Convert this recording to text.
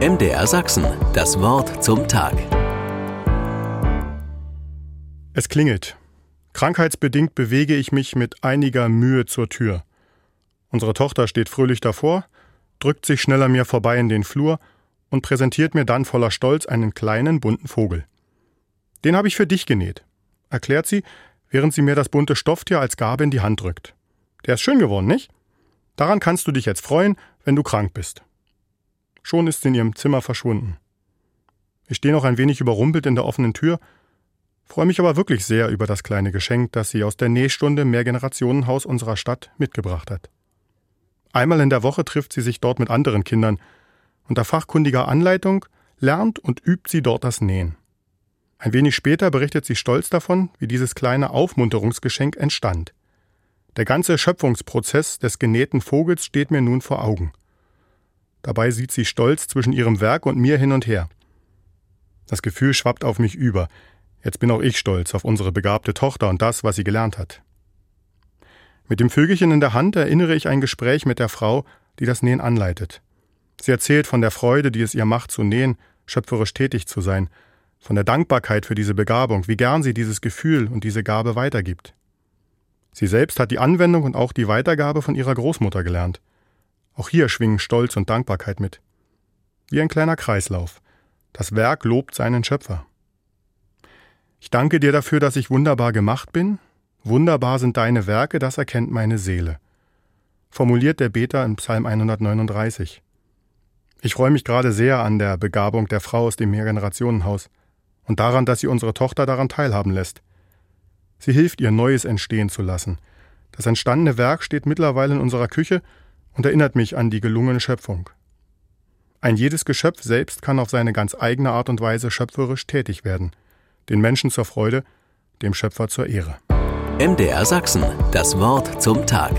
MDR Sachsen, das Wort zum Tag. Es klingelt. Krankheitsbedingt bewege ich mich mit einiger Mühe zur Tür. Unsere Tochter steht fröhlich davor, drückt sich schnell an mir vorbei in den Flur und präsentiert mir dann voller Stolz einen kleinen bunten Vogel. Den habe ich für dich genäht, erklärt sie, während sie mir das bunte Stofftier als Gabe in die Hand drückt. Der ist schön geworden, nicht? Daran kannst du dich jetzt freuen, wenn du krank bist. Schon ist sie in ihrem Zimmer verschwunden. Ich stehe noch ein wenig überrumpelt in der offenen Tür, freue mich aber wirklich sehr über das kleine Geschenk, das sie aus der Nähstunde Mehrgenerationenhaus unserer Stadt mitgebracht hat. Einmal in der Woche trifft sie sich dort mit anderen Kindern. Unter fachkundiger Anleitung lernt und übt sie dort das Nähen. Ein wenig später berichtet sie stolz davon, wie dieses kleine Aufmunterungsgeschenk entstand. Der ganze Schöpfungsprozess des genähten Vogels steht mir nun vor Augen. Dabei sieht sie stolz zwischen ihrem Werk und mir hin und her. Das Gefühl schwappt auf mich über. Jetzt bin auch ich stolz auf unsere begabte Tochter und das, was sie gelernt hat. Mit dem Vögelchen in der Hand erinnere ich ein Gespräch mit der Frau, die das Nähen anleitet. Sie erzählt von der Freude, die es ihr macht, zu nähen, schöpferisch tätig zu sein, von der Dankbarkeit für diese Begabung, wie gern sie dieses Gefühl und diese Gabe weitergibt. Sie selbst hat die Anwendung und auch die Weitergabe von ihrer Großmutter gelernt. Auch hier schwingen Stolz und Dankbarkeit mit. Wie ein kleiner Kreislauf. Das Werk lobt seinen Schöpfer. Ich danke dir dafür, dass ich wunderbar gemacht bin. Wunderbar sind deine Werke, das erkennt meine Seele. Formuliert der Beter in Psalm 139. Ich freue mich gerade sehr an der Begabung der Frau aus dem Mehrgenerationenhaus und daran, dass sie unsere Tochter daran teilhaben lässt. Sie hilft ihr Neues entstehen zu lassen. Das entstandene Werk steht mittlerweile in unserer Küche und erinnert mich an die gelungene Schöpfung. Ein jedes Geschöpf selbst kann auf seine ganz eigene Art und Weise schöpferisch tätig werden, den Menschen zur Freude, dem Schöpfer zur Ehre. MDR Sachsen, das Wort zum Tag.